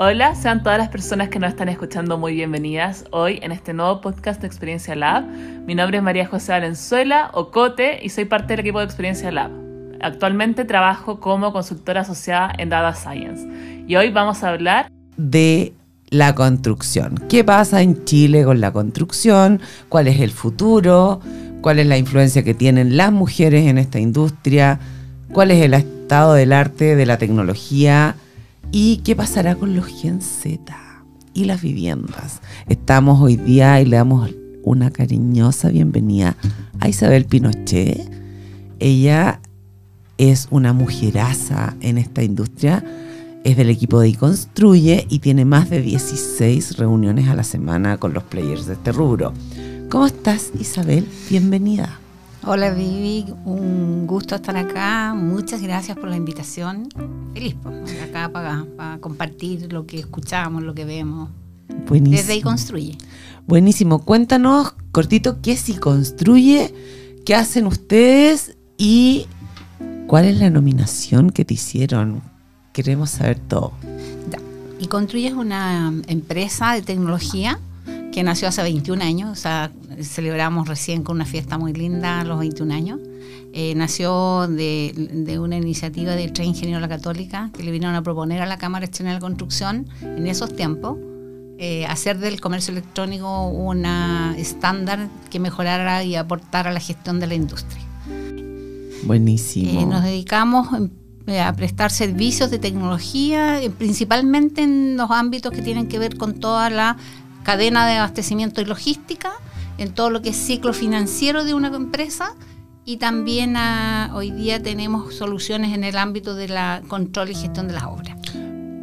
Hola, sean todas las personas que nos están escuchando muy bienvenidas hoy en este nuevo podcast de Experiencia Lab. Mi nombre es María José Valenzuela, o Cote, y soy parte del equipo de Experiencia Lab. Actualmente trabajo como consultora asociada en Data Science. Y hoy vamos a hablar de la construcción. ¿Qué pasa en Chile con la construcción? ¿Cuál es el futuro? ¿Cuál es la influencia que tienen las mujeres en esta industria? ¿Cuál es el estado del arte, de la tecnología? ¿Y qué pasará con los Gen Z y las viviendas? Estamos hoy día y le damos una cariñosa bienvenida a Isabel Pinochet. Ella es una mujeraza en esta industria, es del equipo de Construye y tiene más de 16 reuniones a la semana con los players de este rubro. ¿Cómo estás, Isabel? Bienvenida. Hola Vivi, un gusto estar acá. Muchas gracias por la invitación. Feliz pues, acá para, compartir lo que escuchamos, lo que vemos. Buenísimo. Desde ahí construye. Buenísimo. Cuéntanos cortito qué si construye, qué hacen ustedes y cuál es la nominación que te hicieron. Queremos saber todo. Y Construye es una empresa de tecnología que nació hace 21 años, o sea, celebramos recién con una fiesta muy linda los 21 años. Eh, nació de, una iniciativa de tres ingenieros de la Católica que le vinieron a proponer a la Cámara Externa de Construcción en esos tiempos eh, hacer del comercio electrónico una estándar que mejorara y aportara a la gestión de la industria. Buenísimo. Eh, nos dedicamos a prestar servicios de tecnología, principalmente en los ámbitos que tienen que ver con toda la cadena de abastecimiento y logística, en todo lo que es ciclo financiero de una empresa y también ah, hoy día tenemos soluciones en el ámbito de la control y gestión de las obras.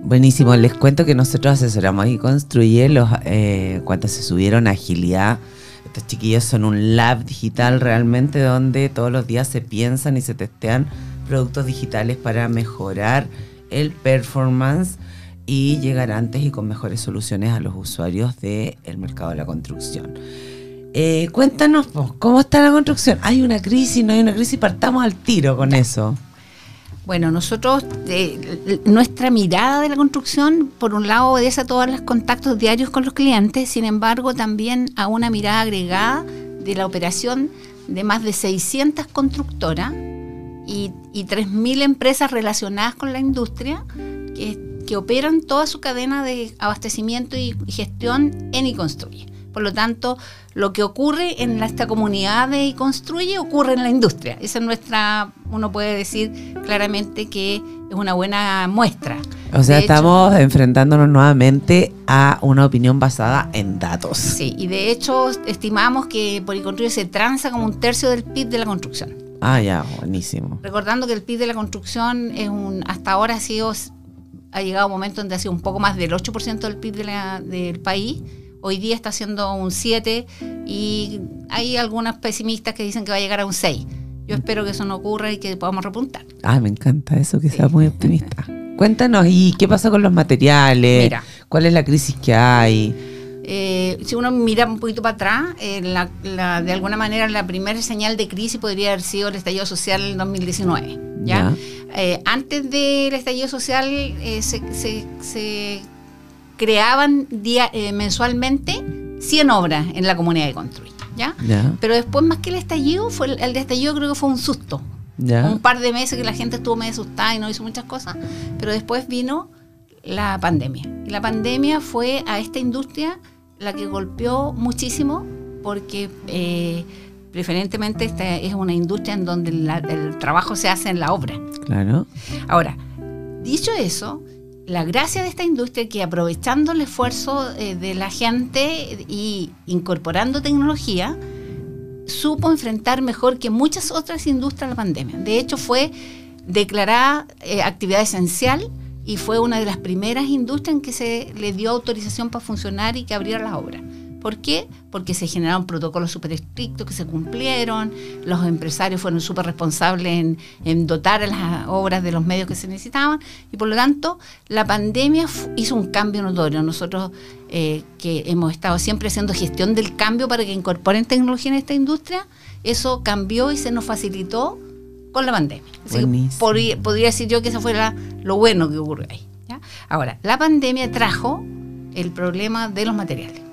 Buenísimo, les cuento que nosotros asesoramos y construye los, eh, cuando se subieron a agilidad. Estos chiquillos son un lab digital realmente donde todos los días se piensan y se testean productos digitales para mejorar el performance y llegar antes y con mejores soluciones a los usuarios del mercado de la construcción. Eh, cuéntanos, ¿cómo está la construcción? ¿Hay una crisis? ¿No hay una crisis? Partamos al tiro con eso. Bueno, nosotros, eh, nuestra mirada de la construcción, por un lado, obedece a todos los contactos diarios con los clientes, sin embargo, también a una mirada agregada de la operación de más de 600 constructoras y, y 3.000 empresas relacionadas con la industria que que operan toda su cadena de abastecimiento y gestión en iConstruye. Por lo tanto, lo que ocurre en esta comunidad de iConstruye ocurre en la industria. Esa es nuestra, uno puede decir claramente que es una buena muestra. O sea, estamos enfrentándonos nuevamente a una opinión basada en datos. Sí, y de hecho estimamos que por iConstruye se transa como un tercio del PIB de la construcción. Ah, ya, buenísimo. Recordando que el PIB de la construcción es un, hasta ahora ha sido ha llegado un momento donde ha sido un poco más del 8% del PIB del país. Hoy día está siendo un 7 y hay algunas pesimistas que dicen que va a llegar a un 6. Yo espero que eso no ocurra y que podamos repuntar. Ah, me encanta eso, que sea muy optimista. Cuéntanos, ¿y qué pasa con los materiales? Mira, ¿Cuál es la crisis que hay? Eh, si uno mira un poquito para atrás, eh, de alguna manera la primera señal de crisis podría haber sido el estallido social en 2019. ¿ya? Eh, antes del estallido social se, creaban mensualmente 100 obras en la comunidad de Construy. ¿ya? Pero después, más que el estallido, fue el, el estallido creo que fue un susto. Un par de meses que la gente estuvo medio asustada y no hizo muchas cosas, pero después vino la pandemia. Y la pandemia fue a esta industria la que golpeó muchísimo porque eh, preferentemente esta es una industria en donde el trabajo se hace en la obra. Claro. Ahora, dicho eso, la gracia de esta industria es que aprovechando el esfuerzo eh, de la gente y incorporando tecnología, supo enfrentar mejor que muchas otras industrias la pandemia. De hecho, fue declarada eh, actividad esencial y fue una de las primeras industrias en que se le dio autorización para funcionar y que abriera las obras. ¿Por qué? Porque se generaron protocolos súper estrictos que se cumplieron, los empresarios fueron súper responsables en, dotar a las obras de los medios que se necesitaban y por lo tanto la pandemia hizo un cambio notorio. Nosotros eh, que hemos estado siempre haciendo gestión del cambio para que incorporen tecnología en esta industria, eso cambió y se nos facilitó con la pandemia. podría, decir yo que eso fue lo bueno que ocurrió ahí. Ahora, la pandemia trajo el problema de los materiales.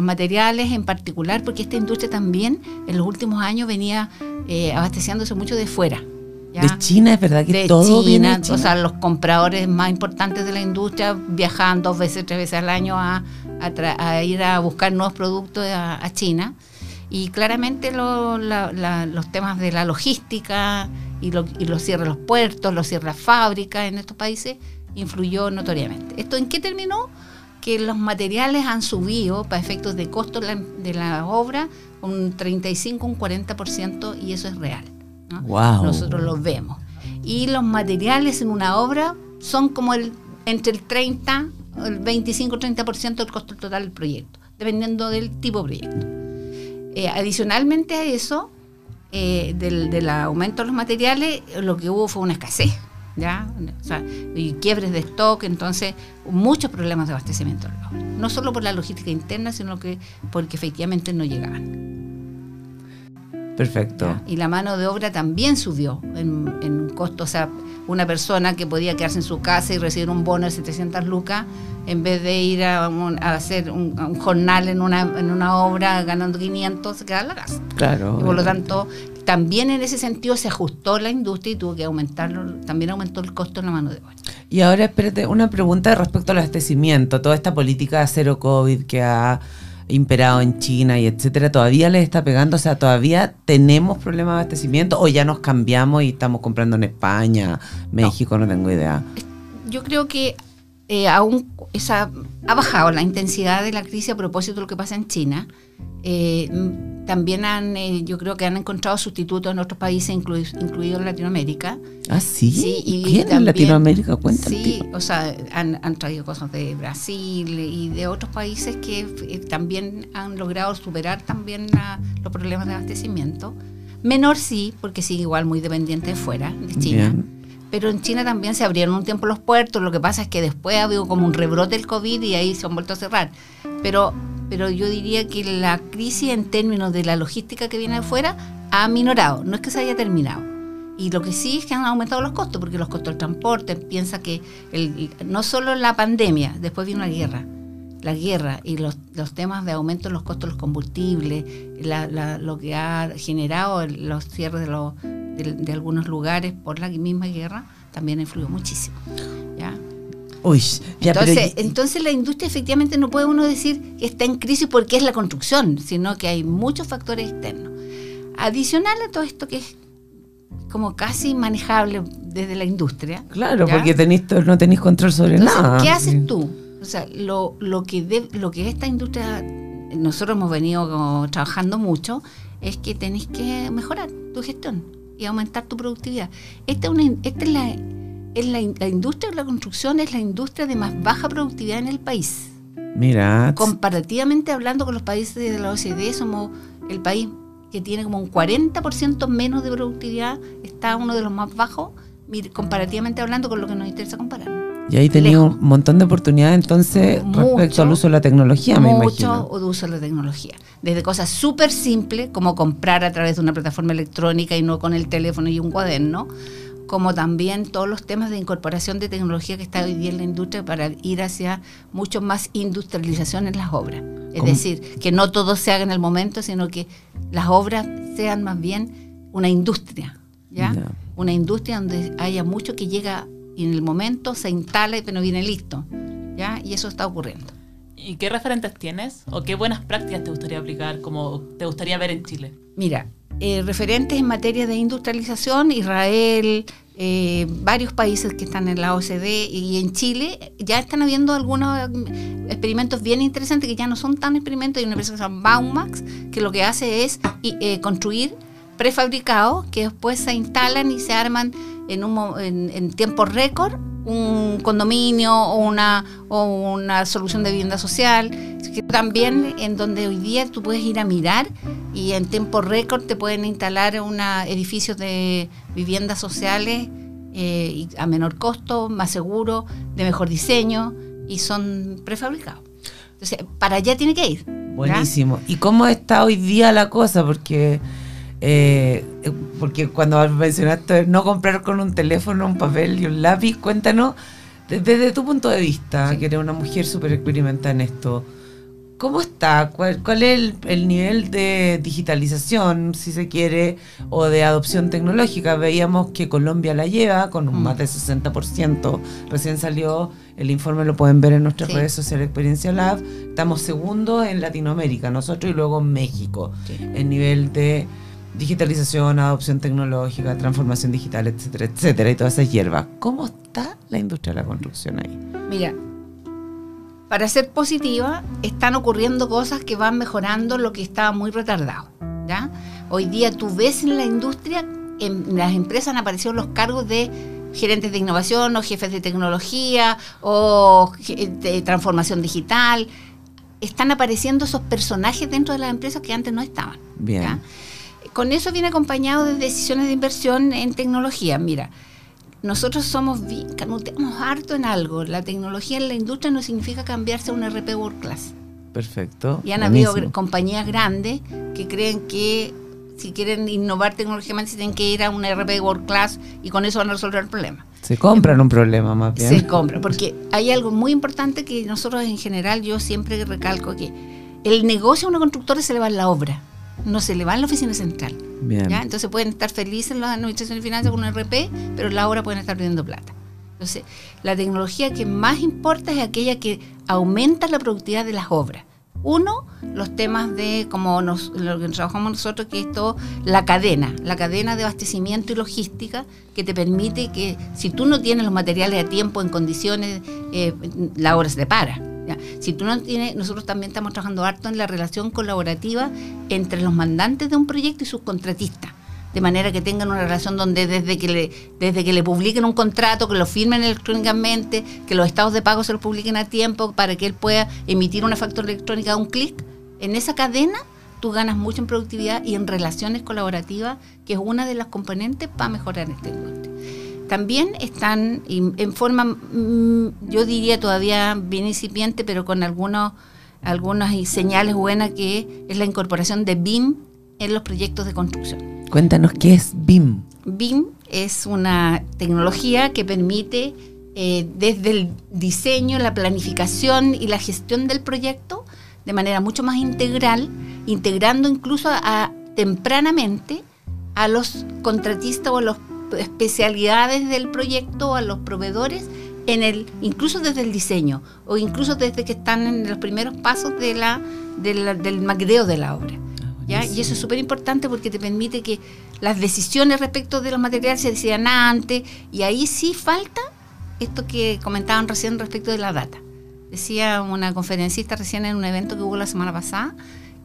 Los materiales en particular, porque esta industria también en los últimos años venía eh, abasteciéndose mucho de fuera. ¿ya? De China, es verdad que de todo China, viene de China. o sea, los compradores más importantes de la industria viajaban dos veces, tres veces al año a, a tra- a ir a buscar nuevos productos a, a China. Y claramente lo- la- la- los temas de la logística y, lo- y los cierres de los puertos, los cierres de las fábricas en estos países influyó notoriamente. ¿Esto en qué terminó? Que los materiales han subido para efectos de costo de la, obra un 35, un 40% y eso es real. Nosotros los vemos. Y los materiales en una obra son como el entre el 30, el 25-30% del costo total del proyecto, dependiendo del tipo de proyecto. Eh, adicionalmente a eso, eh, del, del aumento de los materiales, lo que hubo fue una escasez, ¿ya? O sea, y quiebres de stock, entonces muchos problemas de abastecimiento. No solo por la logística interna, sino que porque efectivamente no llegaban. Perfecto. ¿ya? Y la mano de obra también subió en, en costo. O sea, una persona que podía quedarse en su casa y recibir un bono de 700 lucas, en vez de ir a, un- a hacer un, a un jornal en una, en una obra ganando 500, se queda en la casa. Claro. Y por lo tanto, también en ese sentido se ajustó la industria y tuvo que aumentarlo, también aumentó el costo en la mano de obra. Y ahora, espérate, una pregunta respecto al abastecimiento. Toda esta política de cero COVID que ha imperado en China y etcétera, ¿todavía les está pegando? O sea, ¿todavía tenemos problemas de abastecimiento o ya nos cambiamos y estamos comprando en España, México? No, tengo idea. Yo creo que eh, aún esa, ha bajado la intensidad de la crisis a propósito de lo que pasa en China. Eh, mm, también han, eh, yo creo que han encontrado sustitutos en otros países, inclui- incluido en Latinoamérica. ¿Ah, sí? Sí, y ¿Quién en Latinoamérica? Cuéntame. Sí, o sea, han, han traído cosas de Brasil y de otros países que eh, también han logrado superar también la- los problemas de abastecimiento. Menor sí, porque sigue igual muy dependiente de fuera, de China. Bien. Pero en China también se abrieron un tiempo los puertos, lo que pasa es que después ha habido como un rebrote del COVID y ahí se han vuelto a cerrar. Pero, pero yo diría que la crisis en términos de la logística que viene de fuera ha minorado, no es que se haya terminado. Y lo que sí es que han aumentado los costos, porque los costos del transporte, piensa que el, no solo la pandemia, después vino la guerra, la guerra y los, temas de aumento en los costos de los combustibles, la- lo que ha generado los cierres de, los, de, de algunos lugares por la misma guerra, también influyó muchísimo. ¿ya? Uy, ya, pero- entonces, entonces la industria efectivamente no puede uno decir que está en crisis porque es la construcción, sino que hay muchos factores externos. Adicional a todo esto que es como casi manejable desde la industria. claro, ¿ya? porque tenéis, no tenéis control sobre Entonces, nada. ¿qué haces tú? O sea, lo, lo, que de- lo que esta industria, nosotros hemos venido como trabajando mucho, es que tenés que mejorar tu gestión y aumentar tu productividad. Esta es, una, esta es, la, es la, la industria de la construcción, es la industria de más baja productividad en el país. Mira, Comparativamente hablando con los países de la OCDE, somos el país que tiene como un 40% menos de productividad, está uno de los más bajos, comparativamente hablando con lo que nos interesa comparar. y ahí tenía un montón de oportunidades entonces respecto Mucho, al uso de la tecnología, me mucho imagino. de uso de la tecnología. Desde cosas súper simples, como comprar a través de una plataforma electrónica y no con el teléfono y un cuaderno, como también todos los temas de incorporación de tecnología que está hoy día en la industria para ir hacia mucho más industrialización en las obras. Es ¿Cómo? decir, que no todo se haga en el momento, sino que las obras sean más bien una industria, ¿ya? Una industria donde haya mucho que llega en el momento se instala y pero viene listo, ¿ya? Y eso está ocurriendo. ¿Y qué referentes tienes? ¿O qué buenas prácticas te gustaría aplicar, como te gustaría ver en Chile? Mira, eh, referentes en materia de industrialización, Israel, eh, varios países que están en la OCDE y en Chile, ya están habiendo algunos experimentos bien interesantes que ya no son tan experimentos. Hay una empresa que se llama Baumax, que lo que hace es eh, construir prefabricados que después se instalan y se arman en, un, en, en tiempo récord un condominio o una, o una solución de vivienda social, también en donde hoy día tú puedes ir a mirar y en tiempo récord te pueden instalar una edificios de viviendas sociales eh, a menor costo, más seguro, de mejor diseño y son prefabricados. Entonces, para allá tiene que ir. Buenísimo. ¿Y cómo está hoy día la cosa? Porque eh, porque cuando mencionaste no comprar con un teléfono, un papel y un lápiz, cuéntanos Desde tu punto de vista, que eres una mujer súper experimentada en esto, ¿cómo está? ¿Cuál, cuál es el, el nivel de digitalización, si se quiere, o de adopción tecnológica? Veíamos que Colombia la lleva con un Mm. más de 60%. Recién salió el informe, lo pueden ver en nuestras Sí. redes sociales Experiencia Lab. Estamos segundos en Latinoamérica, nosotros y luego en México, Sí. en nivel de digitalización, adopción tecnológica, transformación digital, etcétera, etcétera, y todas esas hierbas. ¿Cómo está la industria de la construcción ahí? Mira, para ser positiva, están ocurriendo cosas que van mejorando lo que estaba muy retardado. ¿ya? Hoy día tú ves en la industria, en las empresas han aparecido los cargos de gerentes de innovación o jefes de tecnología o de transformación digital. Están apareciendo esos personajes dentro de las empresas que antes no estaban. Bien. ¿ya? Con eso viene acompañado de decisiones de inversión en tecnología. Mira, nosotros somos canuteamos harto en algo. La tecnología en la industria no significa cambiarse a un RP World Class. Perfecto. Y han habido buenísimo. compañías grandes que creen que si quieren innovar tecnológicamente tienen que ir a un RP World Class y con eso van a resolver el problema. Se compran un problema más bien. Se compra. Porque hay algo muy importante que nosotros en general, yo siempre recalco que el negocio a una constructora se le va en la obra, no se le va en la oficina central. Bien. ¿ya? Entonces pueden estar felices en la administración de finanzas con un RP, pero la obra pueden estar perdiendo plata. Entonces, la tecnología que más importa es aquella que aumenta la productividad de las obras. Uno, los temas de como nos, lo que trabajamos nosotros, que es todo la cadena, la cadena de abastecimiento y logística, que te permite que si tú no tienes los materiales a tiempo, en condiciones, eh, la obra se te para. Si tú no tienes, nosotros también estamos trabajando harto en la relación colaborativa entre los mandantes de un proyecto y sus contratistas de manera que tengan una relación donde desde que le desde que le publiquen un contrato, que lo firmen electrónicamente, que los estados de pago se los publiquen a tiempo para que él pueda emitir una factura electrónica a un clic, en esa cadena tú ganas mucho en productividad y en relaciones colaborativas, que es una de las componentes para mejorar esta industria. También están en forma, mm, yo diría todavía bien incipiente, pero con algunos, algunas señales buenas, que es la incorporación de BIM en los proyectos de construcción. Cuéntanos qué es BIM. BIM es una tecnología que permite eh, desde el diseño, la planificación y la gestión del proyecto de manera mucho más integral, integrando incluso a, a- tempranamente a los contratistas o a las especialidades del proyecto, a los proveedores, en el, incluso desde el diseño o incluso desde que están en los primeros pasos de la, de la- del maqueteo de la obra. ¿ya? Y eso es súper importante porque te permite que las decisiones respecto de los materiales se decidan antes y ahí sí falta esto que comentaban recién respecto de la data. Decía una conferencista recién en un evento que hubo la semana pasada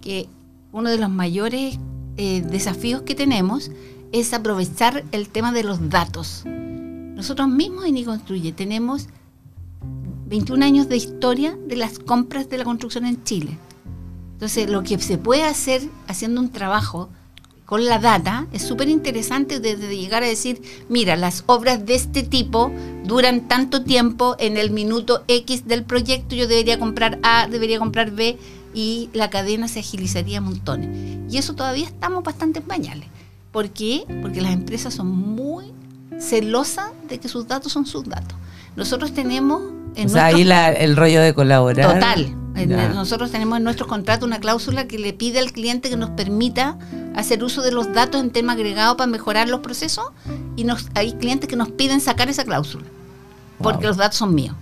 que uno de los mayores eh, desafíos que tenemos es aprovechar el tema de los datos. Nosotros mismos en Construye tenemos 21 años de historia de las compras de la construcción en Chile. Entonces, lo que se puede hacer haciendo un trabajo con la data es súper interesante desde llegar a decir, mira, las obras de este tipo duran tanto tiempo, en el minuto X del proyecto yo debería comprar A, debería comprar B y la cadena se agilizaría montones. Y eso todavía estamos bastante en pañales. ¿Por qué? Porque las empresas son muy celosas de que sus datos son sus datos. Nosotros tenemos en o sea, nuestros- ahí la- el rollo de colaborar. Total. Ya. Nosotros tenemos en nuestro contrato una cláusula que le pide al cliente que nos permita hacer uso de los datos en tema agregado para mejorar los procesos y nos, hay clientes que nos piden sacar esa cláusula porque los datos son míos.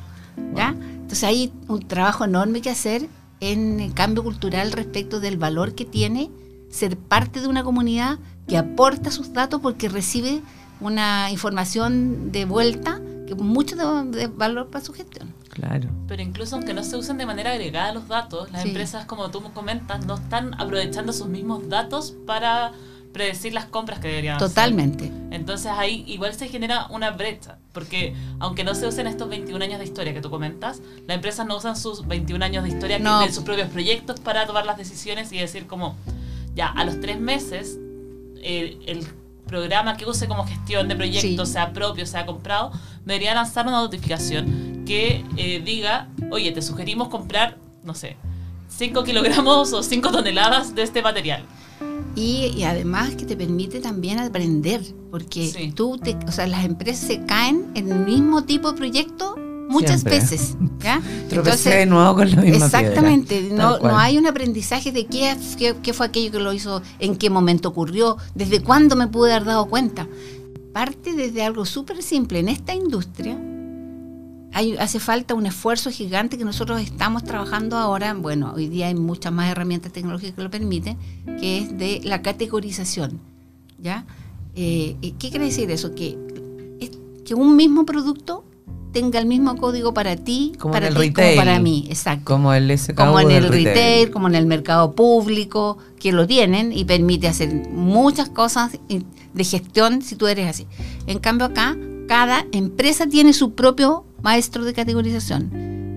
¿ya? Entonces hay un trabajo enorme que hacer en el cambio cultural respecto del valor que tiene ser parte de una comunidad que aporta sus datos porque recibe una información de vuelta que mucho de, de valor para su gestión. Claro. Pero incluso aunque no se usen de manera agregada los datos, las Sí. empresas, como tú comentas, no están aprovechando sus mismos datos para predecir las compras que deberían hacer. Totalmente. Entonces ahí igual se genera una brecha, porque aunque no se usen estos 21 años de historia que tú comentas, las empresas no usan sus 21 años de historia No. de sus propios proyectos para tomar las decisiones y decir como, ya, a los tres meses, eh, el programa que use como gestión de proyectos, Sí. sea propio, sea comprado, debería lanzar una notificación que eh, diga, oye, te sugerimos comprar, no sé, 5 kilogramos o 5 toneladas de este material. Y, y además que te permite también aprender, porque Sí. tú, te, o sea, las empresas se caen en el mismo tipo de proyecto muchas Siempre. veces. ¿ya? Tropecé de nuevo con la misma Exactamente, piedra. no, no hay un aprendizaje de qué, qué, qué fue aquello que lo hizo, en qué momento ocurrió, desde cuándo me pude haber dado cuenta. Parte desde algo súper simple. En esta industria hay, hace falta un esfuerzo gigante que nosotros estamos trabajando ahora. Bueno, hoy día hay muchas más herramientas tecnológicas que lo permiten, que es de la categorización. ¿ya? Eh, ¿Qué quiere decir eso? Que, que un mismo producto tenga el mismo código para ti, Como para en el ti, retail. como para mí. Exacto Como el SKU como en el retail. retail, como en el mercado público, que lo tienen y permite hacer muchas cosas de gestión si tú eres así. En cambio acá, cada empresa tiene su propio maestro de categorización.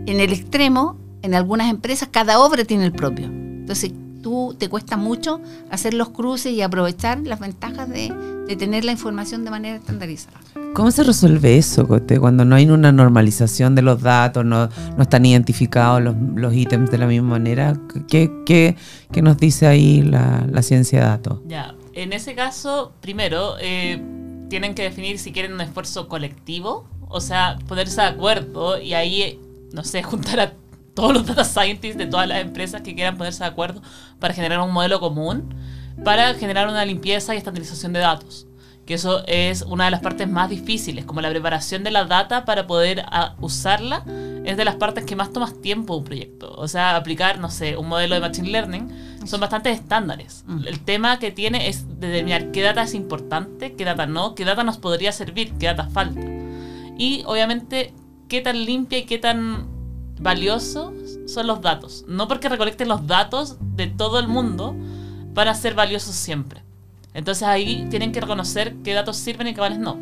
En el extremo, en algunas empresas, cada obra tiene el propio. Entonces, tú te cuesta mucho hacer los cruces y aprovechar las ventajas de, de tener la información de manera estandarizada. ¿Cómo se resuelve eso, Cote? Cuando no hay una normalización de los datos, no, no están identificados los, los ítems de la misma manera. ¿Qué, qué, qué nos dice ahí la, la ciencia de datos? Ya, en ese caso, primero, eh, tienen que definir si quieren un esfuerzo colectivo, o sea, ponerse de acuerdo y ahí, no sé, juntar a todos los data scientists de todas las empresas que quieran ponerse de acuerdo para generar un modelo común, para generar una limpieza y estandarización de datos. Que eso es una de las partes más difíciles, como la preparación de la data para poder ah, usarla, es de las partes que más tomas tiempo un proyecto. O sea, aplicar, no sé, un modelo de Machine Learning son bastantes estándares. Mm. El tema que tiene es determinar qué data es importante, qué data no, qué data nos podría servir, qué data falta. Y obviamente, qué tan limpia y qué tan valiosos son los datos. No porque recolecten los datos de todo el mundo van a ser valiosos siempre. Entonces ahí tienen que reconocer qué datos sirven y cuáles no.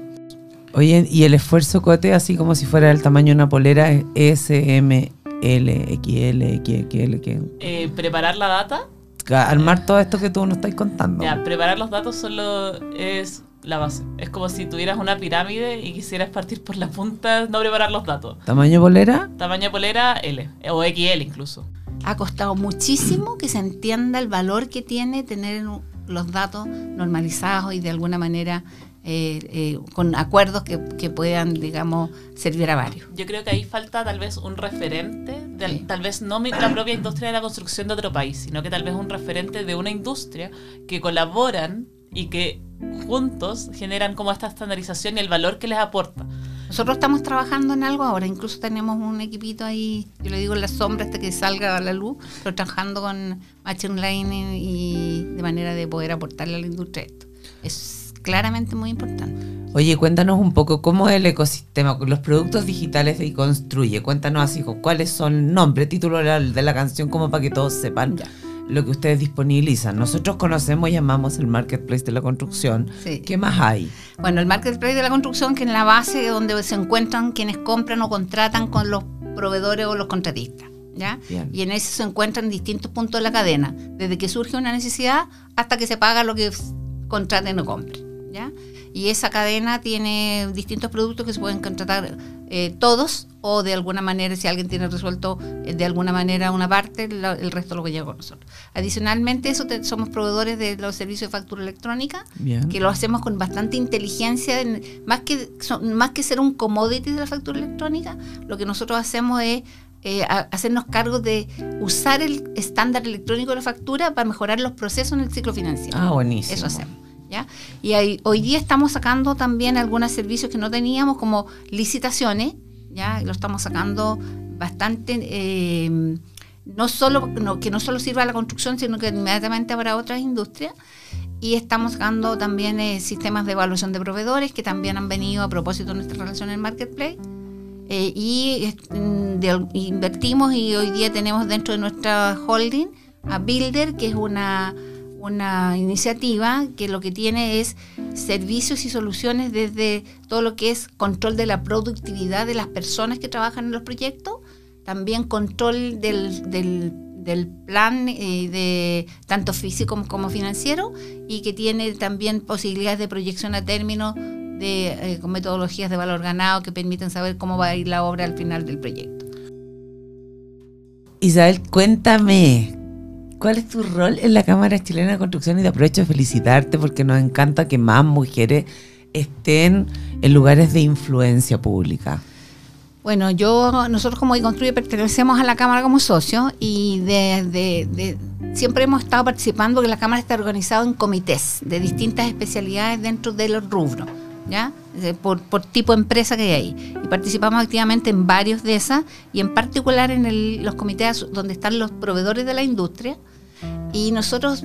Oye, y el esfuerzo, Cote, así como si fuera el tamaño de una polera, es S, M, L, XL, XXL, que Eh, preparar la data, armar todo esto que tú nos estás contando. ya, preparar los datos solo es la base. Es como si tuvieras una pirámide y quisieras partir por la punta, no preparar los datos. ¿Tamaño polera? Tamaño polera L o XL incluso. ha costado muchísimo que se entienda el valor que tiene tener un- los datos normalizados y de alguna manera eh, eh, con acuerdos que, que puedan, digamos, servir a varios. Yo creo que ahí falta tal vez un referente, de- Sí. tal vez no la propia industria de la construcción de otro país, sino que tal vez un referente de una industria que colaboran y que juntos generan como esta estandarización y el valor que les aporta. Nosotros estamos trabajando en algo ahora, incluso tenemos un equipito ahí, yo le digo en la sombra hasta que salga a la luz, pero trabajando con Machine Learning y de manera de poder aportarle a la industria esto. Es claramente muy importante. Oye, cuéntanos un poco cómo es el ecosistema, los productos digitales de construye. Cuéntanos así, cuáles son nombre, título de la, de la canción, como para que todos sepan Ya. Lo que ustedes disponibilizan. Nosotros conocemos y llamamos el marketplace de la construcción. Sí. ¿Qué más hay? Bueno, el marketplace de la construcción, que es la base donde se encuentran quienes compran o contratan con los proveedores o los contratistas. ¿ya? Y en ese se encuentran distintos puntos de la cadena, desde que surge una necesidad hasta que se paga lo que contraten o compren. ¿ya? Y esa cadena tiene distintos productos que se pueden contratar eh, todos o de alguna manera, si alguien tiene resuelto eh, de alguna manera una parte, la- el resto lo que llega con nosotros. Adicionalmente, eso te- somos proveedores de los servicios de factura electrónica Bien. que lo hacemos con bastante inteligencia, en- más que, son- más que ser un commodity de la factura electrónica, lo que nosotros hacemos es eh, a- hacernos cargo de usar el estándar electrónico de la factura para mejorar los procesos en el ciclo financiero. Ah, buenísimo. Eso hacemos. Y hoy día estamos sacando también algunos servicios que no teníamos, como licitaciones, ¿ya? Lo estamos sacando bastante, eh, no solo, que no solo sirva a la construcción, sino que inmediatamente para otras industrias. Y estamos sacando también eh, sistemas de evaluación de proveedores que también han venido a propósito de nuestra relación en el Marketplace. Eh, y mm, invertimos y hoy día tenemos dentro de nuestra holding a Builder, que es una, una iniciativa que lo que tiene es servicios y soluciones desde todo lo que es control de la productividad de las personas que trabajan en los proyectos, también control del, del, plan eh, de tanto físico como, como financiero y que tiene también posibilidades de proyección a término de, eh, con metodologías de valor ganado que permiten saber cómo va a ir la obra al final del proyecto. Isabel, cuéntame, ¿cuál es tu rol en la Cámara Chilena de Construcción? Y te aprovecho de felicitarte porque nos encanta que más mujeres estén en lugares de influencia pública. Bueno, yo, nosotros como Construye pertenecemos a la Cámara como socio y desde de, siempre hemos estado participando porque la Cámara está organizada en comités de distintas especialidades dentro de los rubros, ¿ya? Por, por tipo de empresa que hay ahí. Y participamos activamente en varios de esas y en particular en los comités donde están los proveedores de la industria. Y nosotros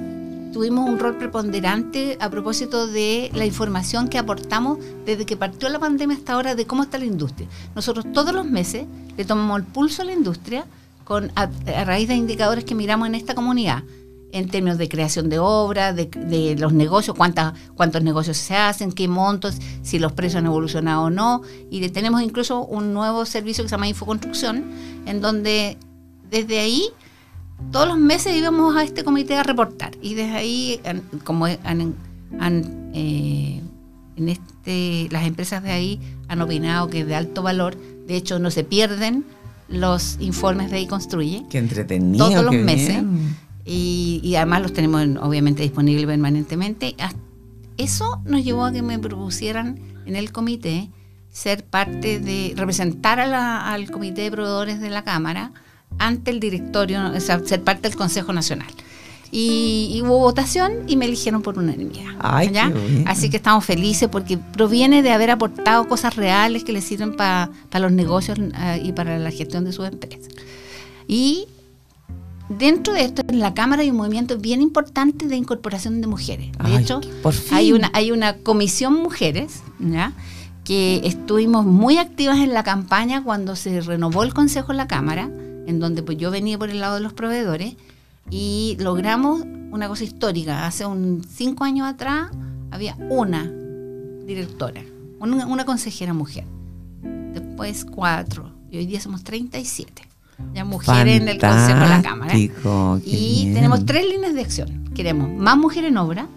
tuvimos un rol preponderante a propósito de la información que aportamos desde que partió la pandemia hasta ahora de cómo está la industria. Nosotros todos los meses le tomamos el pulso a la industria con, a, raíz de indicadores que miramos en esta comunidad, en términos de creación de obras, de, de los negocios, cuántas, cuántos negocios se hacen, qué montos, si los precios han evolucionado o no. Y tenemos incluso un nuevo servicio que se llama Infoconstrucción, en donde desde ahí todos los meses íbamos a este comité a reportar y desde ahí como han, han, eh, en este las empresas de ahí han opinado que es de alto valor de hecho no se pierden los informes de ahí construye Qué entretenido. Todos los meses. y, y además los tenemos en- obviamente disponibles permanentemente. Eso nos llevó a que me propusieran en el comité ser parte de, representar a la- al comité de proveedores de la Cámara ante el directorio, o sea, ser parte del Consejo Nacional. Y, y hubo votación y me eligieron por unanimidad. Ay. Así que estamos felices porque proviene de haber aportado cosas reales que le sirven para los negocios eh, y para la gestión de sus empresas. Y dentro de esto, en la Cámara hay un movimiento bien importante de incorporación de mujeres. De Ay, hecho, por hay una, hay una comisión mujeres, ¿ya? que estuvimos muy activas en la campaña cuando se renovó el Consejo en la Cámara, en donde pues yo venía por el lado de los proveedores, y logramos una cosa histórica. Hace un cinco años atrás había una directora, una, una consejera mujer. Después cuatro, y hoy día somos 37. Ya mujeres en el Consejo de la Cámara. Y bien. tenemos tres líneas de acción. Queremos más mujer en obra,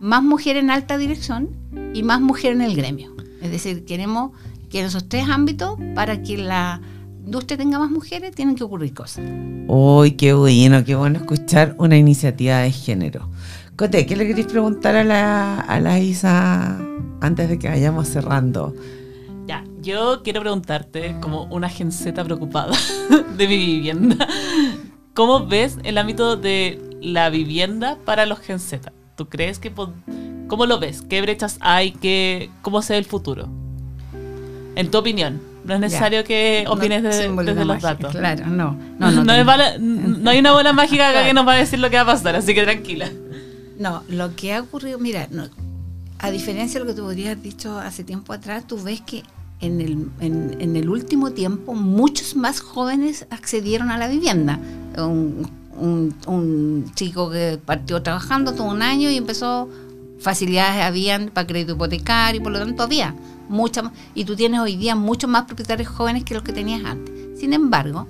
más mujer en alta dirección y más mujer en el gremio. Es decir, queremos que en esos tres ámbitos, para que la industria tenga más mujeres, tienen que ocurrir cosas. Uy, qué bueno, qué bueno escuchar una iniciativa de género. Cote, ¿qué le queréis preguntar a la, a la Isa antes de que vayamos cerrando? Ya, yo quiero preguntarte, como una genceta preocupada de mi vivienda, ¿cómo ves el ámbito de la vivienda para los genzetas? ¿Tú crees que... ¿Cómo lo ves? ¿Qué brechas hay? ¿Qué, ¿Cómo se ve el futuro? En tu opinión. No es necesario que opines No, desde, los mágica, datos. Claro, no. No, No, no, es bala- no hay una bola mágica acá que nos va a decir lo que va a pasar, así que tranquila. No, lo que ha ocurrido, mira, no, a diferencia de lo que tú podrías haber dicho hace tiempo atrás, tú ves que en el, en, en el último tiempo muchos más jóvenes accedieron a la vivienda. Un, un- un chico que partió trabajando todo un año y empezó, facilidades habían para crédito hipotecario, por lo tanto había mucha más, y tú tienes hoy día muchos más propietarios jóvenes que los que tenías antes. Sin embargo,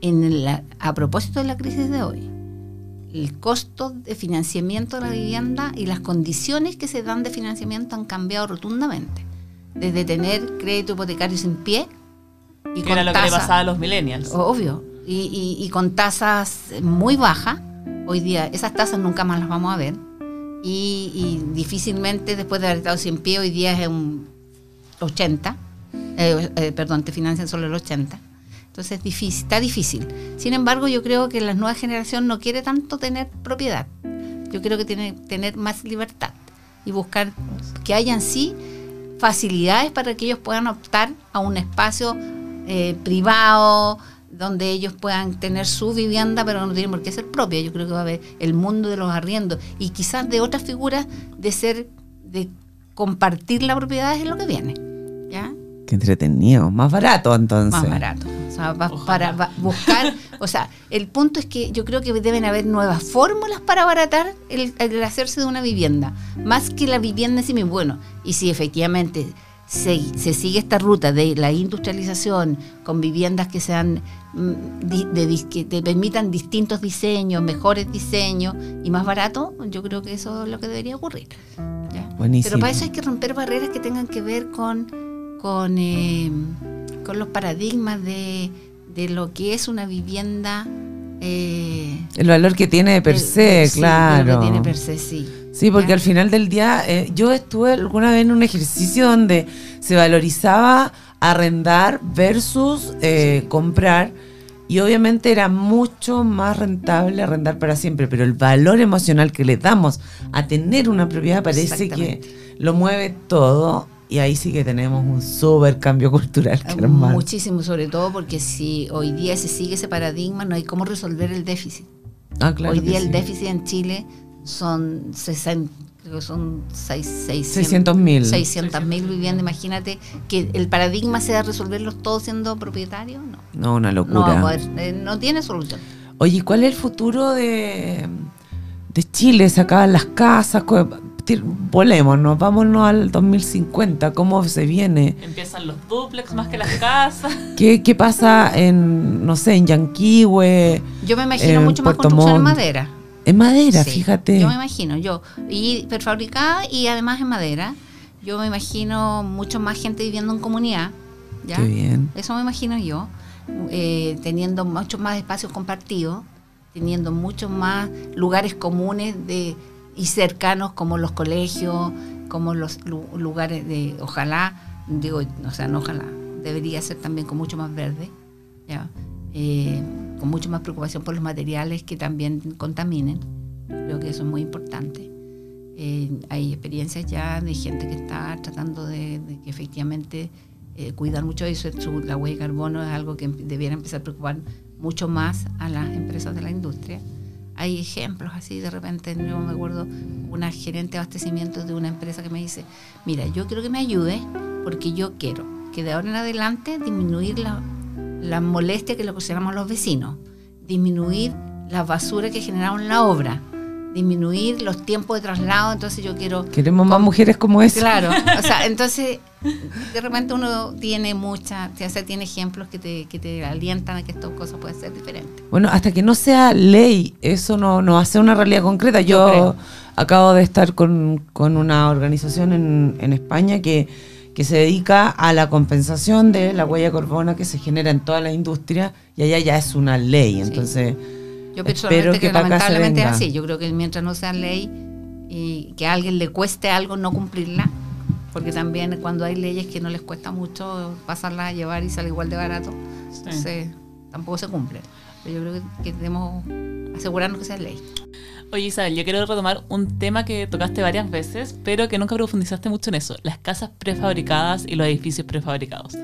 en la- a propósito de la crisis de hoy, el costo de financiamiento de la vivienda y las condiciones que se dan de financiamiento han cambiado rotundamente. Desde tener crédito hipotecario sin pie y Que era lo que le pasaba a los millennials. Obvio. Y, y- y con tasas muy bajas. Hoy día esas tasas nunca más las vamos a ver. Y, y difícilmente después de haber estado sin pie, hoy día es un 80. Eh, eh, perdón, te financian solo el 80. Entonces es difícil, está difícil. Sin embargo, yo creo que la nueva generación no quiere tanto tener propiedad. Yo creo que tiene tener más libertad y buscar que hayan sí facilidades para que ellos puedan optar a un espacio eh, privado donde ellos puedan tener su vivienda, pero no tienen por qué ser propia. Yo creo que va a haber el mundo de los arriendos y quizás de otras figuras de ser, de compartir la propiedad es lo que viene. ¿Ya? Qué entretenido. Más barato entonces. más barato. O sea, va- para va- buscar, o sea, el punto es que yo creo que deben haber nuevas fórmulas para abaratar el, el hacerse de una vivienda, más que la vivienda en sí misma. Bueno, y si efectivamente se, se sigue esta ruta de la industrialización con viviendas que sean mm, de dis- que te permitan distintos diseños, mejores diseños y más barato, yo creo que eso es lo que debería ocurrir. ¿ya? Buenísimo. Pero para eso hay que romper barreras que tengan que ver con, con, eh, con los paradigmas de, de lo que es una vivienda. eh, El valor que tiene de per se, sí, claro. Lo que tiene per se, sí. Sí, porque ¿Ya? al final del día, eh, yo estuve alguna vez en un ejercicio donde se valorizaba arrendar versus eh, comprar. Y obviamente era mucho más rentable arrendar para siempre, pero el valor emocional que le damos a tener una propiedad parece que lo mueve todo y ahí sí que tenemos un súper cambio cultural. Que Muchísimo, sobre todo porque si hoy día se sigue ese paradigma, no hay cómo resolver el déficit. Ah, claro hoy día el déficit en Chile son 60, creo que son 600 mil 600 mil viviendas. Imagínate que el paradigma sea resolverlos todos siendo propietarios. No, no una locura. No, eh, no tiene solución. Oye, ¿cuál es el futuro de, de Chile? Se acaban las casas. Volémonos, vámonos al 2050, ¿cómo se viene? Empiezan los duplex más que las casas. ¿Qué, qué pasa en, no sé, en Yanquihue? Yo me imagino mucho más construcción en madera. En madera, fíjate. Yo me imagino, yo. Y prefabricada y además en madera. Yo me imagino mucho más gente viviendo en comunidad. ¿ya? Qué bien. Eso me imagino yo. Eh, teniendo muchos más espacios compartidos, teniendo muchos más lugares comunes de, y cercanos como los colegios, como los lugares de, ojalá, digo, o sea, no ojalá, debería ser también con mucho más verde. ¿ya? Eh, con mucho más preocupación por los materiales que también contaminen. Creo que eso es muy importante. Eh, hay experiencias ya de gente que está tratando de, efectivamente eh, cuidar mucho eso. la huella de carbono es algo que debiera empezar a preocupar mucho más a las empresas de la industria. Hay ejemplos así, de repente yo me acuerdo una gerente de abastecimiento de una empresa que me dice, mira, yo quiero que me ayude porque yo quiero que de ahora en adelante disminuir la, la molestia que le ocasionamos a los vecinos, disminuir la basura que generaron la obra, disminuir los tiempos de traslado, entonces yo quiero... Queremos más mujeres como esa. Claro, o sea, entonces de repente uno tiene mucha, o sea, tiene ejemplos que te, que te alientan a que estas cosas pueden ser diferentes. Bueno, hasta que no sea ley, eso no, no hace una realidad concreta. Yo, acabo de estar con, con una organización en, en España que que se dedica a la compensación de la huella de carbono que se genera en toda la industria y allá ya es una ley. Entonces, yo personalmente que, que lamentablemente es así. Yo creo que mientras no sea ley y que a alguien le cueste algo no cumplirla, porque también cuando hay leyes que no les cuesta mucho pasarlas a llevar y sale igual de barato, entonces tampoco se cumple. Pero yo creo que, que debemos asegurarnos que sea ley. Oye Isabel, yo quiero retomar un tema que tocaste varias veces, pero que nunca profundizaste mucho en eso, las casas prefabricadas y los edificios prefabricados.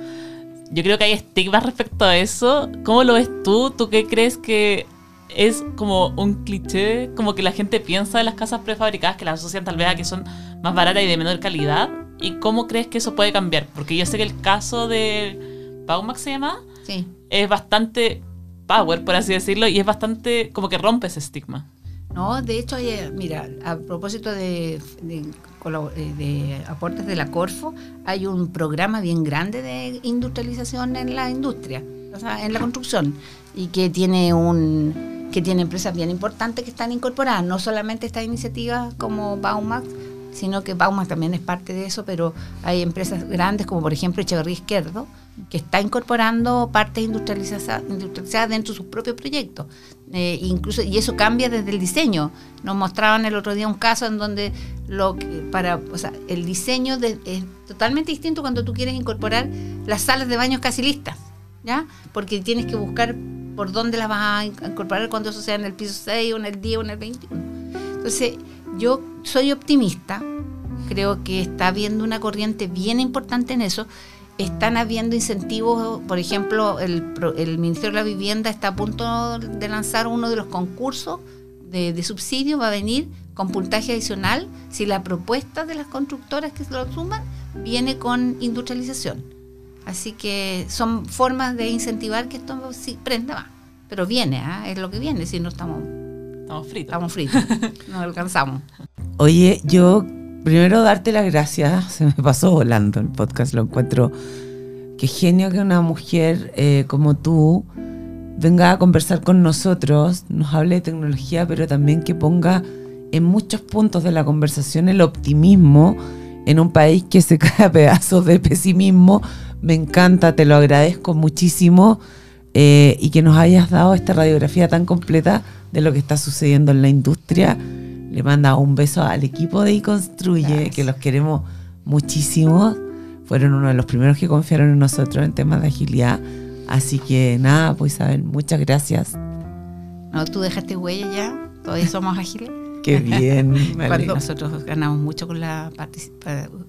Yo creo que hay estigmas respecto a eso. ¿Cómo lo ves tú? ¿Tú qué crees que es como un cliché, como que la gente piensa de las casas prefabricadas, que las asocian tal vez a que son más baratas y de menor calidad? ¿Y cómo crees que eso puede cambiar? Porque yo sé que el caso de Paumax se llama, sí. es bastante power, por así decirlo, y es bastante como que rompe ese estigma. No, de hecho, mira, a propósito de, de, aportes de la Corfo, hay un programa bien grande de industrialización en la industria, o sea, en la construcción, y que tiene un que tiene empresas bien importantes que están incorporadas, no solamente estas iniciativas como Baumax, sino que Baumax también es parte de eso, pero hay empresas grandes como por ejemplo Echeverría Izquierdo, que está incorporando partes industrializadas, industrializadas dentro de sus propios proyectos. Eh, incluso, y eso cambia desde el diseño. Nos mostraban el otro día un caso en donde lo para, o sea, el diseño es totalmente distinto cuando tú quieres incorporar las salas de baños casi listas, ¿ya? Porque tienes que buscar por dónde las vas a incorporar cuando eso sea en el piso 6 o en el 10 o en el 21. Entonces, yo soy optimista, creo que está habiendo una corriente bien importante en eso están habiendo incentivos, por ejemplo, el, Ministerio de la Vivienda está a punto de lanzar uno de los concursos de, subsidio, va a venir con puntaje adicional si la propuesta de las constructoras que se lo suman viene con industrialización. Así que son formas de incentivar que esto sí prenda más. Pero viene, ¿ah? es lo que viene, si no estamos... Estamos fritos. Estamos fritos, no alcanzamos. Oye, yo primero darte las gracias, se me pasó volando el podcast, lo encuentro. Qué genio que una mujer eh, como tú venga a conversar con nosotros, nos hable de tecnología, pero también que ponga en muchos puntos de la conversación el optimismo en un país que se cae a pedazos de pesimismo. Me encanta, te lo agradezco muchísimo eh, y que nos hayas dado esta radiografía tan completa de lo que está sucediendo en la industria le manda un beso al equipo de iConstruye, que los queremos muchísimo. fueron uno de los primeros que confiaron en nosotros en temas de agilidad. Así que nada, pues Isabel, muchas gracias. No, tú dejaste huella ya, todavía somos ágiles. Qué bien. Cuando nosotros ganamos mucho con la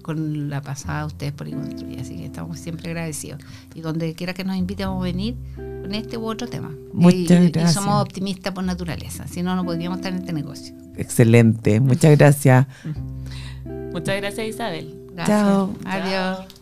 con la pasada ustedes por Construir, así que estamos siempre agradecidos. Y donde quiera que nos inviten vamos a venir con este u otro tema. Muchas y, y gracias. somos optimistas por naturaleza, si no, no podríamos estar en este negocio. Excelente, muchas gracias. Muchas gracias, Isabel. Gracias. Chao. Adiós. Chao.